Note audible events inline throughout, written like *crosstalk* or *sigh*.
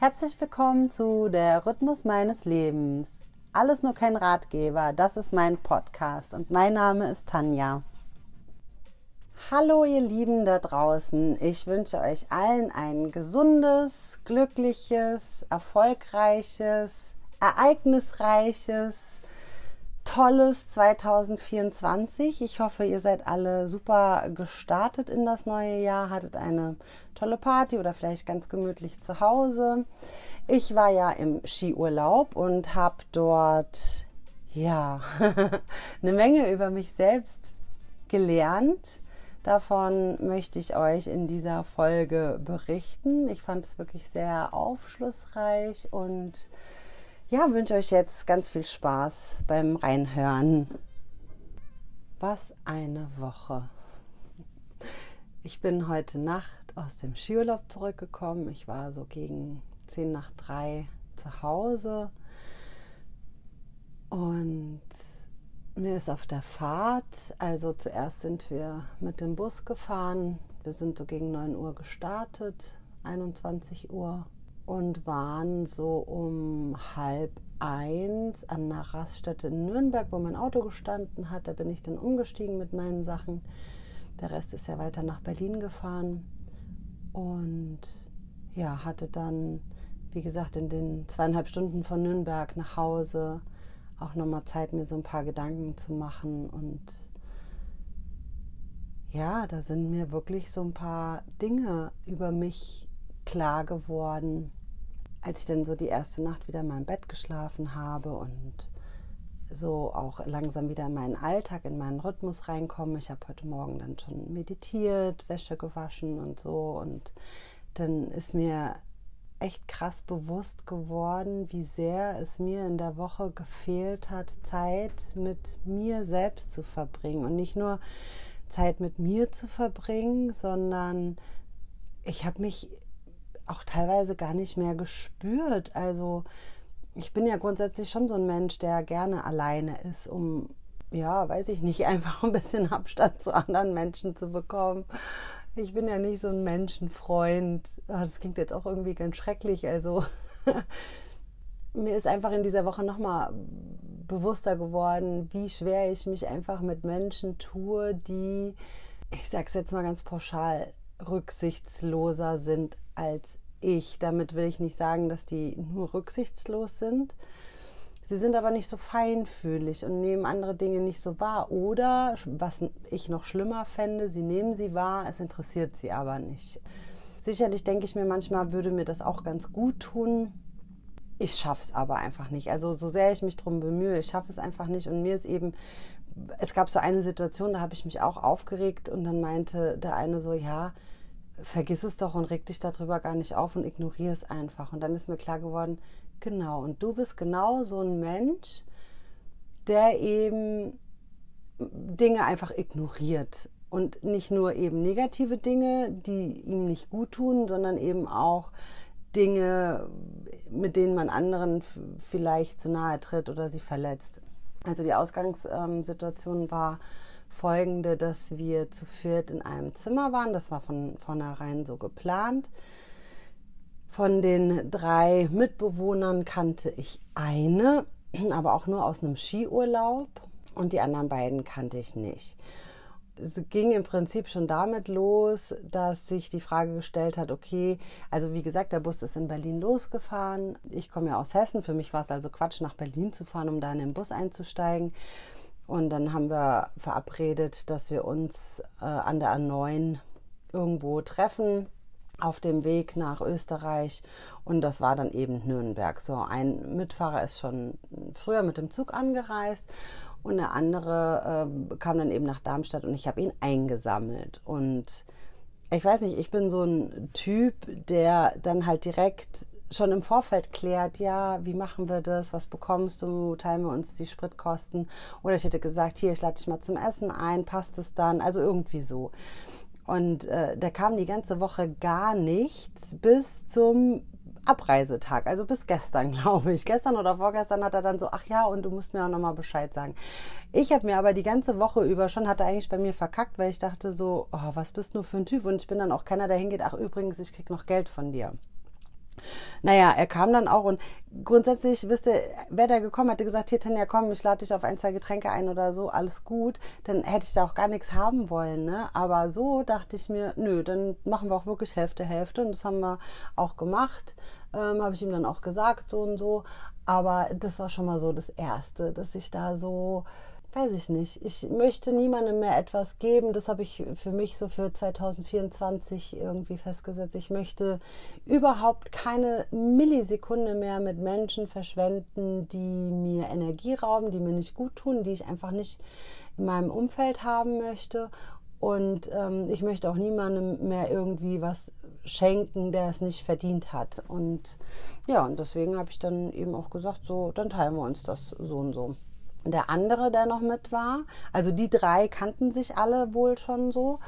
Herzlich willkommen zu Der Rhythmus meines Lebens. Alles nur kein Ratgeber, das ist mein Podcast und mein Name ist Tanja. Hallo ihr Lieben da draußen, ich wünsche euch allen ein gesundes, glückliches, erfolgreiches, ereignisreiches, tolles 2024. Ich hoffe, ihr seid alle super gestartet in das neue Jahr, hattet eine tolle Party oder vielleicht ganz gemütlich zu Hause. Ich war ja im Skiurlaub und habe dort ja *laughs* eine Menge über mich selbst gelernt. Davon möchte ich euch in dieser Folge berichten. Ich fand es wirklich sehr aufschlussreich und ja, wünsche euch jetzt ganz viel Spaß beim Reinhören. Was eine Woche. Ich bin heute Nacht aus dem Skiurlaub zurückgekommen. Ich war so gegen 10 nach 3 zu Hause und mir ist auf der Fahrt, also zuerst sind wir mit dem Bus gefahren. Wir sind so gegen 9 Uhr gestartet, 21 Uhr und waren so um halb eins an einer Raststätte in Nürnberg, wo mein Auto gestanden hat. Da bin ich dann umgestiegen mit meinen Sachen. Der Rest ist ja weiter nach Berlin gefahren und ja, hatte dann, wie gesagt, in den zweieinhalb Stunden von Nürnberg nach Hause auch nochmal Zeit, mir so ein paar Gedanken zu machen. Und ja, da sind mir wirklich so ein paar Dinge über mich klar geworden, als ich dann so die erste Nacht wieder in meinem Bett geschlafen habe und so auch langsam wieder in meinen Alltag, in meinen Rhythmus reinkomme. Ich habe heute Morgen dann schon meditiert, Wäsche gewaschen und so. Und dann ist mir echt krass bewusst geworden, wie sehr es mir in der Woche gefehlt hat, Zeit mit mir selbst zu verbringen. Und nicht nur Zeit mit mir zu verbringen, sondern ich habe mich auch teilweise gar nicht mehr gespürt. Also ich bin ja grundsätzlich schon so ein Mensch, der gerne alleine ist, um, ja, weiß ich nicht, *laughs* einfach ein bisschen Abstand zu anderen Menschen zu bekommen. Ich bin ja nicht so ein Menschenfreund. Ah, das klingt jetzt auch irgendwie ganz schrecklich. Also *laughs* mir ist einfach in dieser Woche nochmal bewusster geworden, wie schwer ich mich einfach mit Menschen tue, die, ich sag's jetzt mal ganz pauschal, rücksichtsloser sind als ich. Damit will ich nicht sagen, dass die nur rücksichtslos sind. Sie sind aber nicht so feinfühlig und nehmen andere Dinge nicht so wahr. Oder, was ich noch schlimmer fände, sie nehmen sie wahr, es interessiert sie aber nicht. Sicherlich denke ich mir manchmal, würde mir das auch ganz gut tun. Ich schaffe es aber einfach nicht. Also so sehr ich mich darum bemühe, ich schaffe es einfach nicht. Und mir ist eben, es gab so eine Situation, da habe ich mich auch aufgeregt und dann meinte der eine so, ja, vergiss es doch und reg dich darüber gar nicht auf und ignoriere es einfach. Und dann ist mir klar geworden, genau, und du bist genau so ein Mensch, der eben Dinge einfach ignoriert. Und nicht nur eben negative Dinge, die ihm nicht gut tun, sondern eben auch Dinge, mit denen man anderen vielleicht zu nahe tritt oder sie verletzt. Also die Ausgangssituation war, folgende, dass wir zu viert in einem Zimmer waren. Das war von vornherein so geplant. Von den drei Mitbewohnern kannte ich eine, aber auch nur aus einem Skiurlaub und die anderen beiden kannte ich nicht. Es ging im Prinzip schon damit los, dass sich die Frage gestellt hat, okay, also wie gesagt, der Bus ist in Berlin losgefahren. Ich komme ja aus Hessen, für mich war es also Quatsch, nach Berlin zu fahren, um da in den Bus einzusteigen. Und dann haben wir verabredet, dass wir uns äh, an der A9 irgendwo treffen auf dem Weg nach Österreich und das war dann eben Nürnberg. So ein Mitfahrer ist schon früher mit dem Zug angereist und der andere äh, kam dann eben nach Darmstadt und ich habe ihn eingesammelt und ich weiß nicht, ich bin so ein Typ, der dann halt direkt schon im Vorfeld klärt, ja, wie machen wir das, was bekommst du, teilen wir uns die Spritkosten. Oder ich hätte gesagt, hier, ich lade dich mal zum Essen ein, passt es dann, also irgendwie so. Und äh, da kam die ganze Woche gar nichts bis zum Abreisetag, also bis gestern, *laughs* glaube ich. Gestern oder vorgestern hat er dann so, ach ja, und du musst mir auch nochmal Bescheid sagen. Ich habe mir aber die ganze Woche über schon, hat er eigentlich bei mir verkackt, weil ich dachte so, oh, was bist du für ein Typ? Und ich bin dann auch keiner, der hingeht, ach übrigens, ich krieg noch Geld von dir. Naja, er kam dann auch und grundsätzlich, wisst ihr, wäre der gekommen, hätte gesagt, hier Tanja, komm, ich lade dich auf ein, zwei Getränke ein oder so, alles gut, dann hätte ich da auch gar nichts haben wollen, ne? Aber so dachte ich mir, nö, dann machen wir auch wirklich Hälfte, Hälfte und das haben wir auch gemacht, ähm, habe ich ihm dann auch gesagt, so und so, aber das war schon mal so das Erste, dass ich da so weiß ich nicht. Ich möchte niemandem mehr etwas geben. Das habe ich für mich so für 2024 irgendwie festgesetzt. Ich möchte überhaupt keine Millisekunde mehr mit Menschen verschwenden, die mir Energie rauben, die mir nicht gut tun, die ich einfach nicht in meinem Umfeld haben möchte. Und ähm, ich möchte auch niemandem mehr irgendwie was schenken, der es nicht verdient hat. Und ja, und deswegen habe ich dann eben auch gesagt, so, dann teilen wir uns das so und so der andere, der noch mit war. Also die drei kannten sich alle wohl schon so.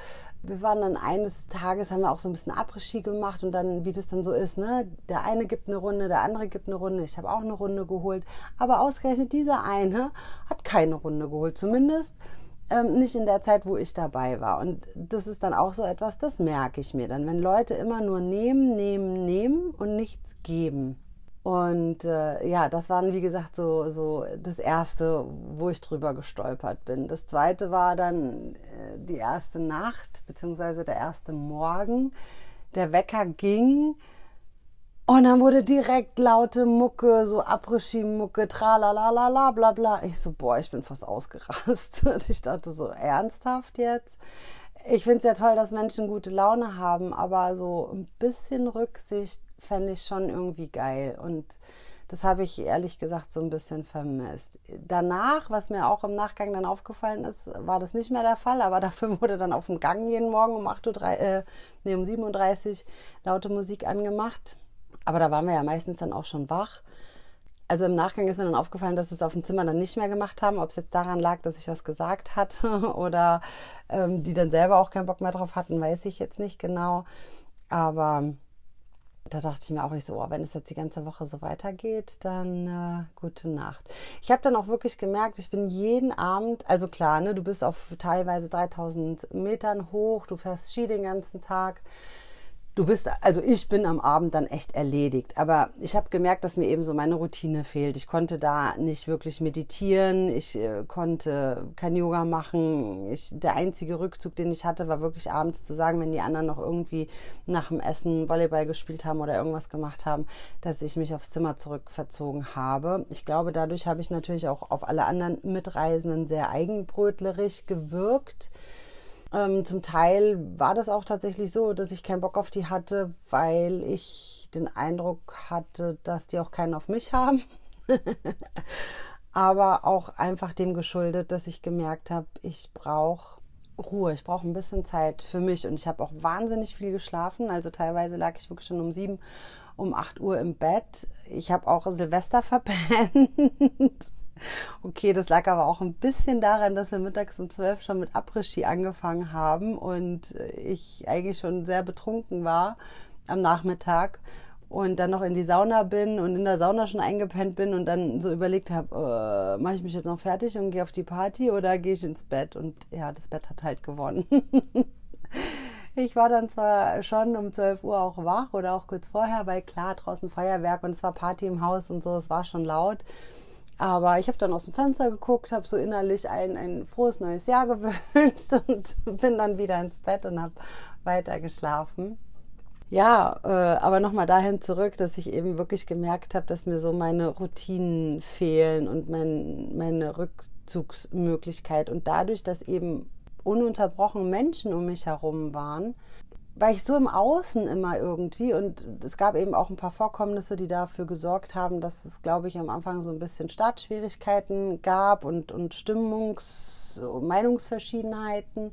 Wir waren dann eines Tages, haben wir auch so ein bisschen Après-Ski gemacht und dann, wie das dann so ist, ne? Der eine gibt eine Runde, der andere gibt eine Runde. Ich habe auch eine Runde geholt. Aber ausgerechnet dieser eine hat keine Runde geholt. Zumindest ähm, nicht in der Zeit, wo ich dabei war. Und das ist dann auch so etwas, das merke ich mir dann, wenn Leute immer nur nehmen, nehmen, nehmen und nichts geben. Und äh, ja, das waren wie gesagt so, so das erste, wo ich drüber gestolpert bin. Das zweite war dann äh, die erste Nacht, beziehungsweise der erste Morgen. Der Wecker ging und dann wurde direkt laute Mucke, so Après-Ski-Mucke, tralalala, bla bla. Ich so, boah, ich bin fast ausgerastet. *laughs* Ich dachte so, ernsthaft jetzt? ich finde es ja toll, dass Menschen gute Laune haben, aber so ein bisschen Rücksicht fände ich schon irgendwie geil. Und das habe ich ehrlich gesagt so ein bisschen vermisst. Danach, was mir auch im Nachgang dann aufgefallen ist, war das nicht mehr der Fall, aber *laughs* dafür wurde dann auf dem Gang jeden Morgen um 8 Uhr, äh, nee, um 7.30 Uhr laute Musik angemacht. Aber da waren wir ja meistens dann auch schon wach also im Nachgang ist mir dann aufgefallen, dass sie es auf dem Zimmer dann nicht mehr gemacht haben. Ob es jetzt daran lag, dass ich was gesagt hatte *laughs* oder ähm, die dann selber auch keinen Bock mehr drauf hatten, weiß ich jetzt nicht genau. Aber da dachte ich mir auch nicht so, oh, wenn es jetzt die ganze Woche so weitergeht, dann äh, gute Nacht. Ich habe dann auch wirklich gemerkt, ich bin jeden Abend, also klar, ne, du bist auf teilweise 3000 Metern hoch, du fährst Ski den ganzen Tag du bist, also ich bin am Abend dann echt erledigt. Aber ich habe gemerkt, dass mir eben so meine Routine fehlt. Ich konnte da nicht wirklich meditieren, ich äh, konnte kein Yoga machen. Ich, der einzige Rückzug, den ich hatte, war wirklich abends zu sagen, wenn die anderen noch irgendwie nach dem Essen Volleyball gespielt haben oder irgendwas gemacht haben, dass ich mich aufs Zimmer zurückverzogen habe. Ich glaube, dadurch habe ich natürlich auch auf alle anderen Mitreisenden sehr eigenbrötlerisch gewirkt. Ähm, zum Teil war das auch tatsächlich so, dass ich keinen Bock auf die hatte, weil ich den Eindruck hatte, dass die auch keinen auf mich haben. *laughs* Aber auch einfach dem geschuldet, dass ich gemerkt habe, ich brauche Ruhe, ich brauche ein bisschen Zeit für mich und ich habe auch wahnsinnig viel geschlafen. Also teilweise lag ich wirklich schon um sieben, um acht Uhr im Bett. Ich habe auch Silvester *laughs* verpennt. Okay, das lag aber auch ein bisschen daran, dass wir mittags um zwölf schon mit Après-Ski angefangen haben und ich eigentlich schon sehr betrunken war am Nachmittag und dann noch in die Sauna bin und in der Sauna schon eingepennt bin und dann so überlegt habe, äh, mache ich mich jetzt noch fertig und gehe auf die Party oder gehe ich ins Bett? Und ja, das Bett hat halt gewonnen. *laughs* ich war dann zwar schon um 12 Uhr auch wach oder auch kurz vorher, weil klar, draußen Feuerwerk und es war Party im Haus und so, es war schon laut. Aber ich habe dann aus dem Fenster geguckt, habe so innerlich ein, ein frohes neues Jahr *laughs* gewünscht und bin dann wieder ins Bett und habe weiter geschlafen. Ja, äh, aber nochmal dahin zurück, dass ich eben wirklich gemerkt habe, dass mir so meine Routinen fehlen und mein, meine Rückzugsmöglichkeit. Und dadurch, dass eben ununterbrochen Menschen um mich herum waren, war ich so im Außen immer irgendwie und es gab eben auch ein paar Vorkommnisse, die dafür gesorgt haben, dass es, glaube ich, am Anfang so ein bisschen Startschwierigkeiten gab und, und Stimmungs-, Meinungsverschiedenheiten.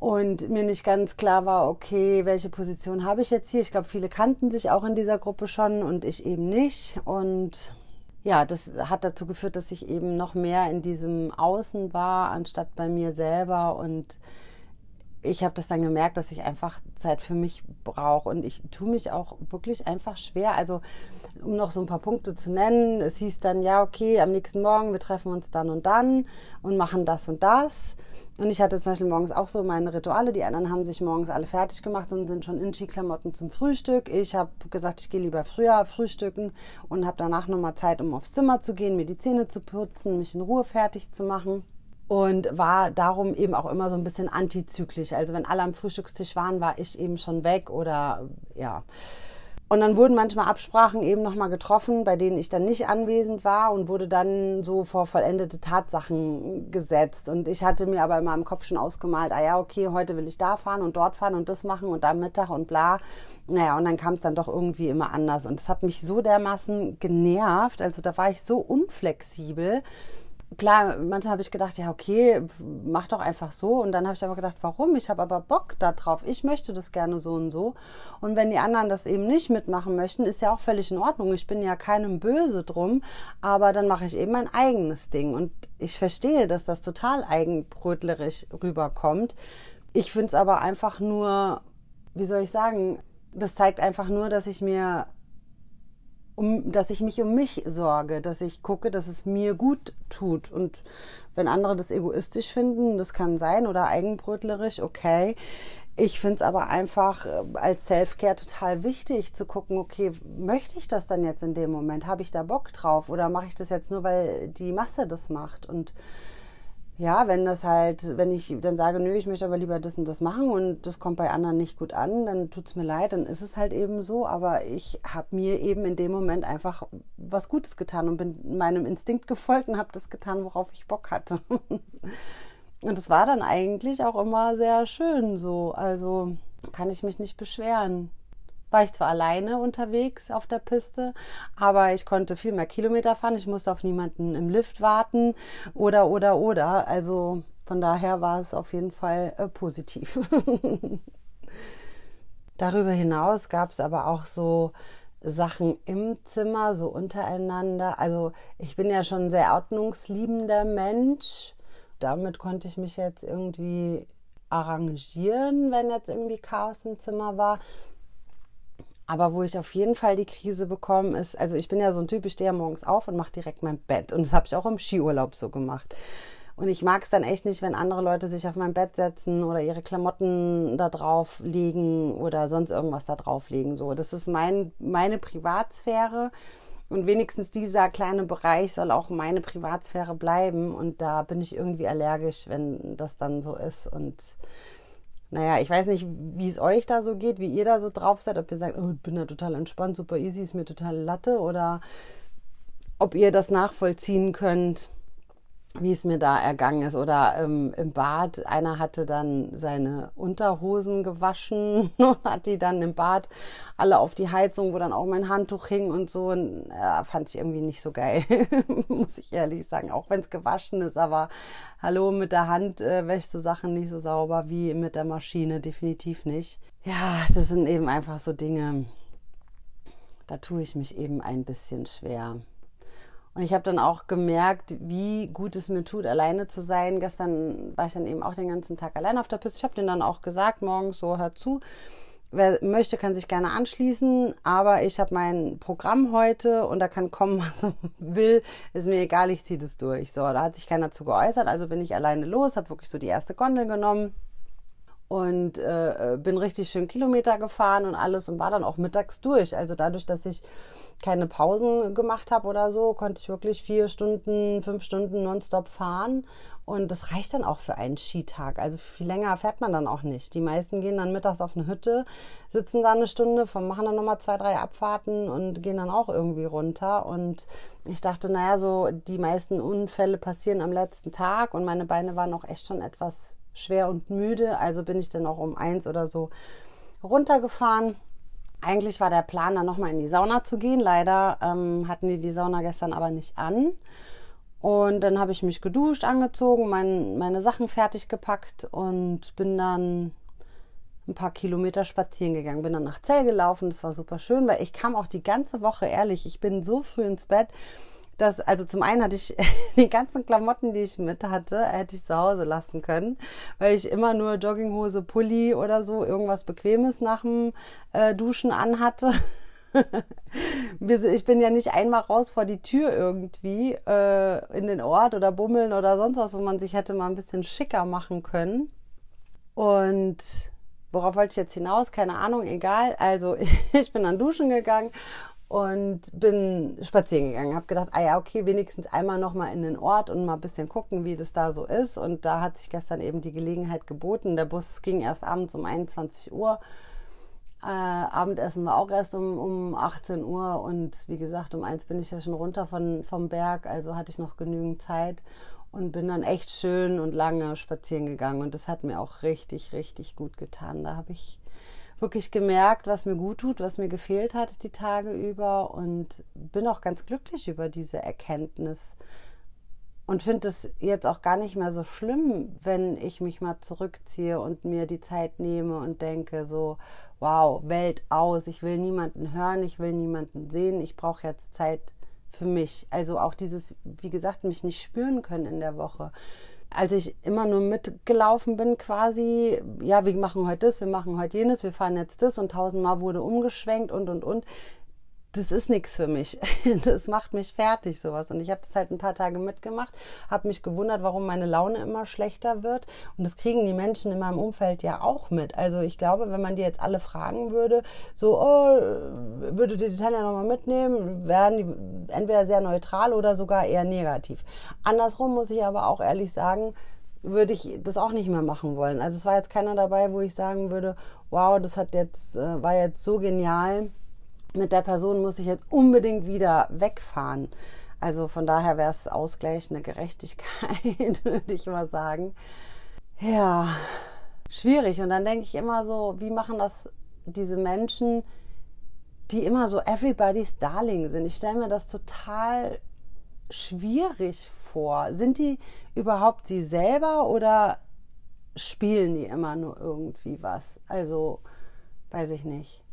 Und mir nicht ganz klar war, okay, welche Position habe ich jetzt hier? Ich glaube, viele kannten sich auch in dieser Gruppe schon und ich eben nicht. Und ja, das hat dazu geführt, dass ich eben noch mehr in diesem Außen war, anstatt bei mir selber. Und ich habe das dann gemerkt, dass ich einfach Zeit für mich brauche und ich tue mich auch wirklich einfach schwer. Also um noch so ein paar Punkte zu nennen, es hieß dann, ja, okay, am nächsten Morgen, wir treffen uns dann und dann und machen das und das. Und ich hatte zum Beispiel morgens auch so meine Rituale. Die anderen haben sich morgens alle fertig gemacht und sind schon in Skiklamotten zum Frühstück. Ich habe gesagt, ich gehe lieber früher frühstücken und habe danach nochmal Zeit, um aufs Zimmer zu gehen, mir die Zähne zu putzen, mich in Ruhe fertig zu machen und war darum eben auch immer so ein bisschen antizyklisch. Also wenn alle am Frühstückstisch waren, war ich eben schon weg oder ja. Und dann wurden manchmal Absprachen eben nochmal getroffen, bei denen ich dann nicht anwesend war und wurde dann so vor vollendete Tatsachen gesetzt. Und ich hatte mir aber in meinem Kopf schon ausgemalt, ah ja, okay, heute will ich da fahren und dort fahren und das machen und da Mittag und bla. Naja, und dann kam es dann doch irgendwie immer anders. Und es hat mich so dermaßen genervt. Also da war ich so unflexibel, klar, manchmal habe ich gedacht, ja, okay, mach doch einfach so. Und dann habe ich aber gedacht, warum? Ich habe aber Bock darauf. Ich möchte das gerne so und so. Und wenn die anderen das eben nicht mitmachen möchten, ist ja auch völlig in Ordnung. Ich bin ja keinem böse drum. Aber dann mache ich eben mein eigenes Ding. Und ich verstehe, dass das total eigenbrötlerisch rüberkommt. Ich finde es aber einfach nur, wie soll ich sagen, das zeigt einfach nur, dass ich mir um, dass ich mich um mich sorge, dass ich gucke, dass es mir gut tut. Und wenn andere das egoistisch finden, das kann sein oder eigenbrötlerisch, okay. Ich finde es aber einfach äh, als Self-Care total wichtig zu gucken, okay, möchte ich das dann jetzt in dem Moment? Habe ich da Bock drauf? Oder mache ich das jetzt nur, weil die Masse das macht? Und ja, wenn das halt, wenn ich dann sage, nö, ich möchte aber lieber das und das machen und das kommt bei anderen nicht gut an, dann tut's mir leid, dann ist es halt eben so. Aber ich habe mir eben in dem Moment einfach was Gutes getan und bin meinem Instinkt gefolgt und habe das getan, worauf ich Bock hatte. *laughs* und es war dann eigentlich auch immer sehr schön so. Also kann ich mich nicht beschweren war ich zwar alleine unterwegs auf der Piste, aber ich konnte viel mehr Kilometer fahren. Ich musste auf niemanden im Lift warten oder, oder, oder. Also von daher war es auf jeden Fall äh, positiv. *laughs* Darüber hinaus gab es aber auch so Sachen im Zimmer, so untereinander. Also ich bin ja schon ein sehr ordnungsliebender Mensch. Damit konnte ich mich jetzt irgendwie arrangieren, wenn jetzt irgendwie Chaos im Zimmer war. Aber wo ich auf jeden Fall die Krise bekomme, ist, also ich bin ja so ein Typ, ich stehe ja morgens auf und mache direkt mein Bett. Und das habe ich auch im Skiurlaub so gemacht. Und ich mag es dann echt nicht, wenn andere Leute sich auf mein Bett setzen oder ihre Klamotten da drauf legen oder sonst irgendwas da drauf legen. So, das ist mein, meine Privatsphäre. Und wenigstens dieser kleine Bereich soll auch meine Privatsphäre bleiben. Und da bin ich irgendwie allergisch, wenn das dann so ist. Und naja, ich weiß nicht, wie es euch da so geht, wie ihr da so drauf seid, ob ihr sagt, oh, ich bin da total entspannt, super easy, ist mir total Latte oder ob ihr das nachvollziehen könnt wie es mir da ergangen ist. Oder ähm, im Bad, einer hatte dann seine Unterhosen gewaschen *laughs* und hat die dann im Bad alle auf die Heizung, wo dann auch mein Handtuch hing und so. Und, ja, fand ich irgendwie nicht so geil, *laughs* muss ich ehrlich sagen. Auch wenn es gewaschen ist, aber hallo, mit der Hand äh, wäschst du Sachen nicht so sauber wie mit der Maschine, definitiv nicht. Ja, das sind eben einfach so Dinge, da tue ich mich eben ein bisschen schwer. Und ich habe dann auch gemerkt, wie gut es mir tut, alleine zu sein. Gestern war ich dann eben auch den ganzen Tag allein auf der Piste. Ich habe denen dann auch gesagt, morgens so, hört zu. Wer möchte, kann sich gerne anschließen, aber ich habe mein Programm heute und da kann kommen, *laughs* was er will. Ist mir egal, ich ziehe das durch. So, da hat sich keiner zu geäußert, also bin ich alleine los, habe wirklich so die erste Gondel genommen und äh, bin richtig schön Kilometer gefahren und alles und war dann auch mittags durch. Also dadurch, dass ich keine Pausen gemacht habe oder so, konnte ich wirklich vier Stunden, fünf Stunden nonstop fahren. Und das reicht dann auch für einen Skitag. Also viel länger fährt man dann auch nicht. Die meisten gehen dann mittags auf eine Hütte, sitzen da eine Stunde, machen dann nochmal zwei, drei Abfahrten und gehen dann auch irgendwie runter. Und ich dachte, naja, so die meisten Unfälle passieren am letzten Tag und meine Beine waren auch echt schon etwas schwer und müde. Also bin ich dann auch um eins oder so runtergefahren. Eigentlich war der Plan, dann nochmal in die Sauna zu gehen. Leider ähm, hatten die die Sauna gestern aber nicht an. Und dann habe ich mich geduscht, angezogen, mein, meine Sachen fertig gepackt und bin dann ein paar Kilometer spazieren gegangen. Bin dann nach Zell gelaufen. Das war super schön, weil ich kam auch die ganze Woche, ehrlich, ich bin so früh ins Bett dass, also zum einen hatte ich *laughs* die ganzen Klamotten, die ich mit hatte, hätte ich zu Hause lassen können, weil ich immer nur Jogginghose, Pulli oder so, irgendwas Bequemes nach dem äh, Duschen anhatte. *laughs* ich bin ja nicht einmal raus vor die Tür irgendwie äh, in den Ort oder bummeln oder sonst was, wo man sich hätte mal ein bisschen schicker machen können. Und worauf wollte ich jetzt hinaus? Keine Ahnung, egal. Also *laughs* ich bin dann duschen gegangen und bin spazieren gegangen. Habe gedacht, ah ja, okay, wenigstens einmal noch mal in den Ort und mal ein bisschen gucken, wie das da so ist. Und da hat sich gestern eben die Gelegenheit geboten. Der Bus ging erst abends um 21 Uhr. Äh, Abendessen war auch erst um, um 18 Uhr und wie gesagt, um eins bin ich ja schon runter von, vom Berg, also hatte ich noch genügend Zeit und bin dann echt schön und lange spazieren gegangen und das hat mir auch richtig, richtig gut getan. Da habe ich wirklich gemerkt, was mir gut tut, was mir gefehlt hat die Tage über und bin auch ganz glücklich über diese Erkenntnis und finde es jetzt auch gar nicht mehr so schlimm, wenn ich mich mal zurückziehe und mir die Zeit nehme und denke so, wow, Welt aus, ich will niemanden hören, ich will niemanden sehen, ich brauche jetzt Zeit für mich. Also auch dieses, wie gesagt, mich nicht spüren können in der Woche als ich immer nur mitgelaufen bin, quasi, ja, wir machen heute das, wir machen heute jenes, wir fahren jetzt das und tausendmal wurde umgeschwenkt und und und das ist nichts für mich. *laughs* Das macht mich fertig, sowas. Und ich habe das halt ein paar Tage mitgemacht, habe mich gewundert, warum meine Laune immer schlechter wird. Und das kriegen die Menschen in meinem Umfeld ja auch mit. Also ich glaube, wenn man die jetzt alle fragen würde, so, oh, würde die Tanja nochmal mitnehmen, wären die entweder sehr neutral oder sogar eher negativ. Andersrum muss ich aber auch ehrlich sagen, würde ich das auch nicht mehr machen wollen. Also es war jetzt keiner dabei, wo ich sagen würde, wow, das hat jetzt, äh, war jetzt so genial mit der Person muss ich jetzt unbedingt wieder wegfahren. Also von daher wäre es ausgleichende Gerechtigkeit, *laughs* würde ich mal sagen. Ja, schwierig. Und dann denke ich immer so, wie machen das diese Menschen, die immer so everybody's darling sind? Ich stelle mir das total schwierig vor. Sind die überhaupt sie selber oder spielen die immer nur irgendwie was? Also, weiß ich nicht.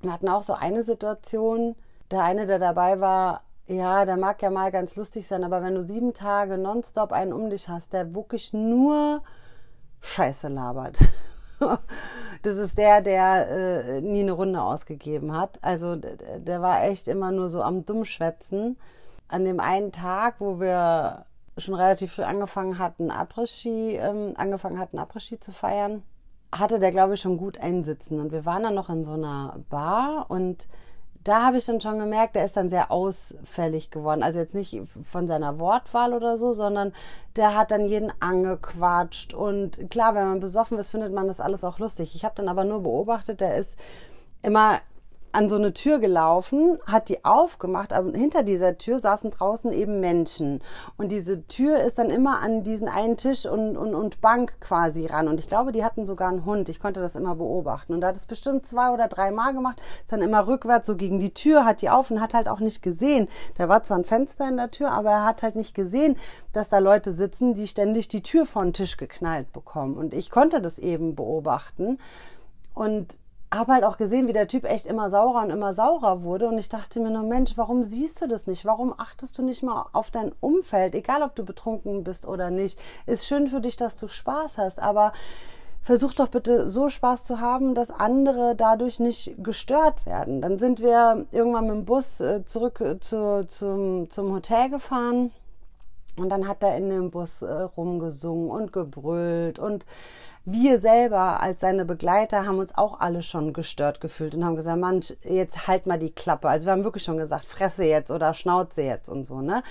Wir hatten auch so eine Situation, der eine, der dabei war, ja, der mag ja mal ganz lustig sein, aber wenn du sieben Tage nonstop einen um dich hast, der wirklich nur Scheiße labert. *laughs* das ist der, der äh, nie eine Runde ausgegeben hat. Also der, der war echt immer nur so am Dummschwätzen. An dem einen Tag, wo wir schon relativ früh angefangen hatten, Après-Ski, ähm, angefangen hatten, Après-Ski zu feiern, hatte der, glaube ich, schon gut einsitzen. Und wir waren dann noch in so einer Bar und da habe ich dann schon gemerkt, der ist dann sehr ausfällig geworden. Also jetzt nicht von seiner Wortwahl oder so, sondern der hat dann jeden angequatscht. Und klar, wenn man besoffen ist, findet man das alles auch lustig. Ich habe dann aber nur beobachtet, der ist immer an so eine Tür gelaufen, hat die aufgemacht, aber hinter dieser Tür saßen draußen eben Menschen. Und diese Tür ist dann immer an diesen einen Tisch und, und, und Bank quasi ran. Und ich glaube, die hatten sogar einen Hund. Ich konnte das immer beobachten. Und da hat es bestimmt zwei oder drei Mal gemacht, ist dann immer rückwärts so gegen die Tür, hat die auf und hat halt auch nicht gesehen. Da war zwar ein Fenster in der Tür, aber er hat halt nicht gesehen, dass da Leute sitzen, die ständig die Tür vor den Tisch geknallt bekommen. Und ich konnte das eben beobachten. Und habe halt auch gesehen, wie der Typ echt immer saurer und immer saurer wurde. Und ich dachte mir nur, Mensch, warum siehst du das nicht? Warum achtest du nicht mal auf dein Umfeld? Egal, ob du betrunken bist oder nicht. Ist schön für dich, dass du Spaß hast, aber versuch doch bitte so Spaß zu haben, dass andere dadurch nicht gestört werden. Dann sind wir irgendwann mit dem Bus äh, zurück äh, zu, zum, zum Hotel gefahren. Und dann hat er in dem Bus äh, rumgesungen und gebrüllt und wir selber als seine Begleiter haben uns auch alle schon gestört gefühlt und haben gesagt, Mann, jetzt halt mal die Klappe. Also wir haben wirklich schon gesagt, fresse jetzt oder schnauze jetzt und so, ne?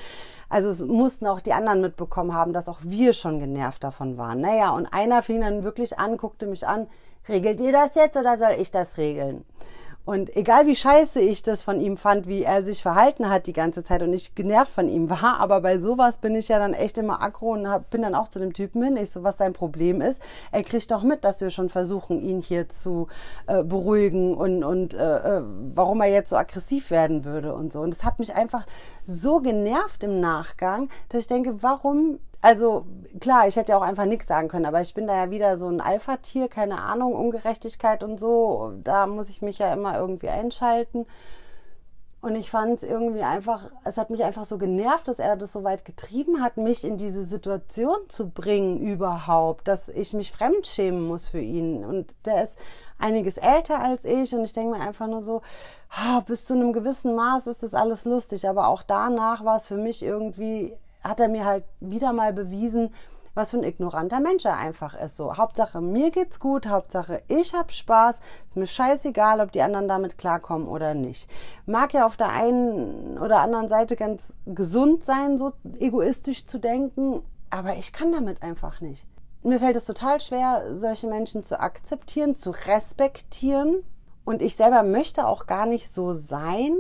Also es mussten auch die anderen mitbekommen haben, dass auch wir schon genervt davon waren. Naja, und einer fing dann wirklich an, guckte mich an, regelt ihr das jetzt oder soll ich das regeln? Und egal wie scheiße ich das von ihm fand, wie er sich verhalten hat die ganze Zeit und ich genervt von ihm war, aber bei sowas bin ich ja dann echt immer aggro und hab, bin dann auch zu dem Typen hin. Ich so, was sein Problem ist. Er kriegt doch mit, dass wir schon versuchen, ihn hier zu äh, beruhigen und, und äh, äh warum er jetzt so aggressiv werden würde und so. Und es hat mich einfach so genervt im Nachgang, dass ich denke, warum also klar, ich hätte ja auch einfach nichts sagen können, aber ich bin da ja wieder so ein Alpha-Tier, keine Ahnung, Ungerechtigkeit und so. Da muss ich mich ja immer irgendwie einschalten. Und ich fand es irgendwie einfach, es hat mich einfach so genervt, dass er das so weit getrieben hat, mich in diese Situation zu bringen überhaupt, dass ich mich fremdschämen muss für ihn. Und der ist einiges älter als ich und ich denke mir einfach nur so, bis zu einem gewissen Maß ist das alles lustig, aber auch danach war es für mich irgendwie, hat er mir halt wieder mal bewiesen, was für ein ignoranter Mensch er einfach ist. So, Hauptsache mir geht's gut, Hauptsache ich hab Spaß. Ist mir scheißegal, ob die anderen damit klarkommen oder nicht. Mag ja auf der einen oder anderen Seite ganz gesund sein, so egoistisch zu denken, aber ich kann damit einfach nicht. Mir fällt es total schwer, solche Menschen zu akzeptieren, zu respektieren. Und ich selber möchte auch gar nicht so sein.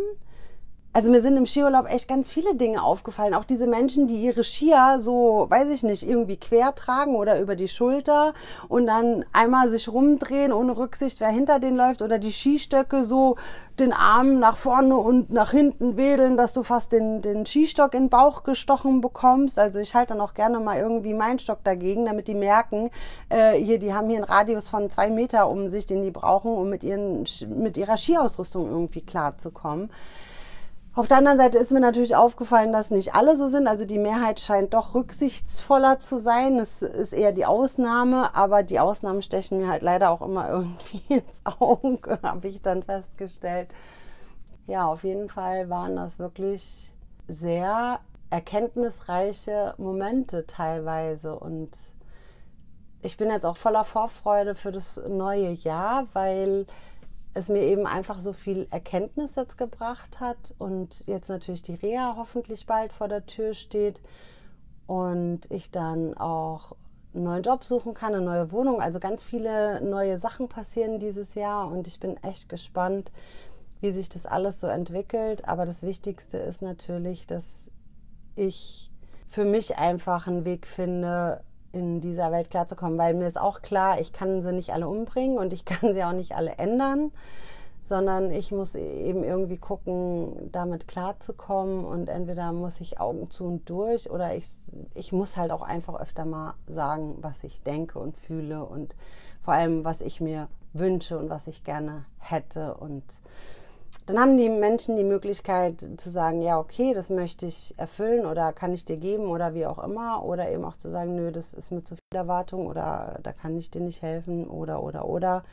Also mir sind im Skiurlaub echt ganz viele Dinge aufgefallen. Auch diese Menschen, die ihre Skier so, weiß ich nicht, irgendwie quer tragen oder über die Schulter und dann einmal sich rumdrehen ohne Rücksicht, wer hinter denen läuft oder die Skistöcke so den Arm nach vorne und nach hinten wedeln, dass du fast den, den Skistock in den Bauch gestochen bekommst. Also ich halte dann auch gerne mal irgendwie meinen Stock dagegen, damit die merken, äh, hier, die haben hier einen Radius von zwei Meter um sich, den die brauchen, um mit, ihren, mit ihrer Skiausrüstung irgendwie klarzukommen. Auf der anderen Seite ist mir natürlich aufgefallen, dass nicht alle so sind. Also die Mehrheit scheint doch rücksichtsvoller zu sein. Es ist eher die Ausnahme, aber die Ausnahmen stechen mir halt leider auch immer *laughs* irgendwie ins Auge, habe ich dann festgestellt. Ja, auf jeden Fall waren das wirklich sehr erkenntnisreiche Momente teilweise und ich bin jetzt auch voller Vorfreude für das neue Jahr, weil es mir eben einfach so viel Erkenntnis jetzt gebracht hat und jetzt natürlich die Reha hoffentlich bald vor der Tür steht und ich dann auch einen neuen Job suchen kann, eine neue Wohnung. Also ganz viele neue Sachen passieren dieses Jahr und ich bin echt gespannt, wie sich das alles so entwickelt. Aber das Wichtigste ist natürlich, dass ich für mich einfach einen Weg finde, in dieser Welt klarzukommen, weil mir ist auch klar, ich kann sie nicht alle umbringen und ich *laughs* kann sie auch nicht alle ändern, sondern ich muss eben irgendwie gucken, damit klarzukommen und entweder muss ich Augen zu und durch oder ich, ich muss halt auch einfach öfter mal sagen, was ich denke und fühle und vor allem, was ich mir wünsche und was ich gerne hätte und dann haben die Menschen die Möglichkeit zu sagen, ja, okay, das möchte ich erfüllen oder kann ich dir geben oder wie auch immer. Oder eben auch zu sagen, nö, das ist mir zu viel Erwartung oder da kann ich dir nicht helfen oder, oder, oder.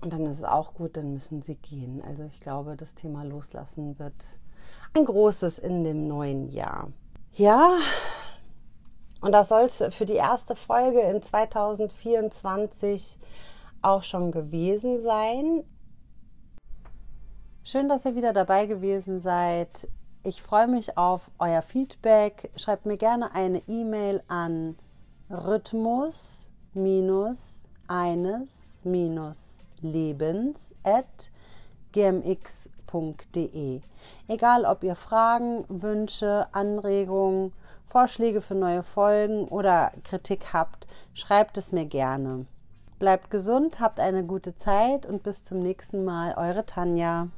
Und dann ist es auch gut, dann müssen sie gehen. Also ich glaube, das Thema Loslassen wird ein großes in dem neuen Jahr. Ja, und das soll es für die erste Folge in 2024 auch schon gewesen sein. Schön, dass ihr wieder dabei gewesen seid. Ich freue mich auf euer Feedback. Schreibt mir gerne eine E-Mail an rhythmus eines lebens at gmx.de. Egal, ob ihr Fragen, Wünsche, Anregungen, Vorschläge für neue Folgen oder Kritik habt, schreibt es mir gerne. Bleibt gesund, habt eine gute Zeit und bis zum nächsten Mal, eure Tanja.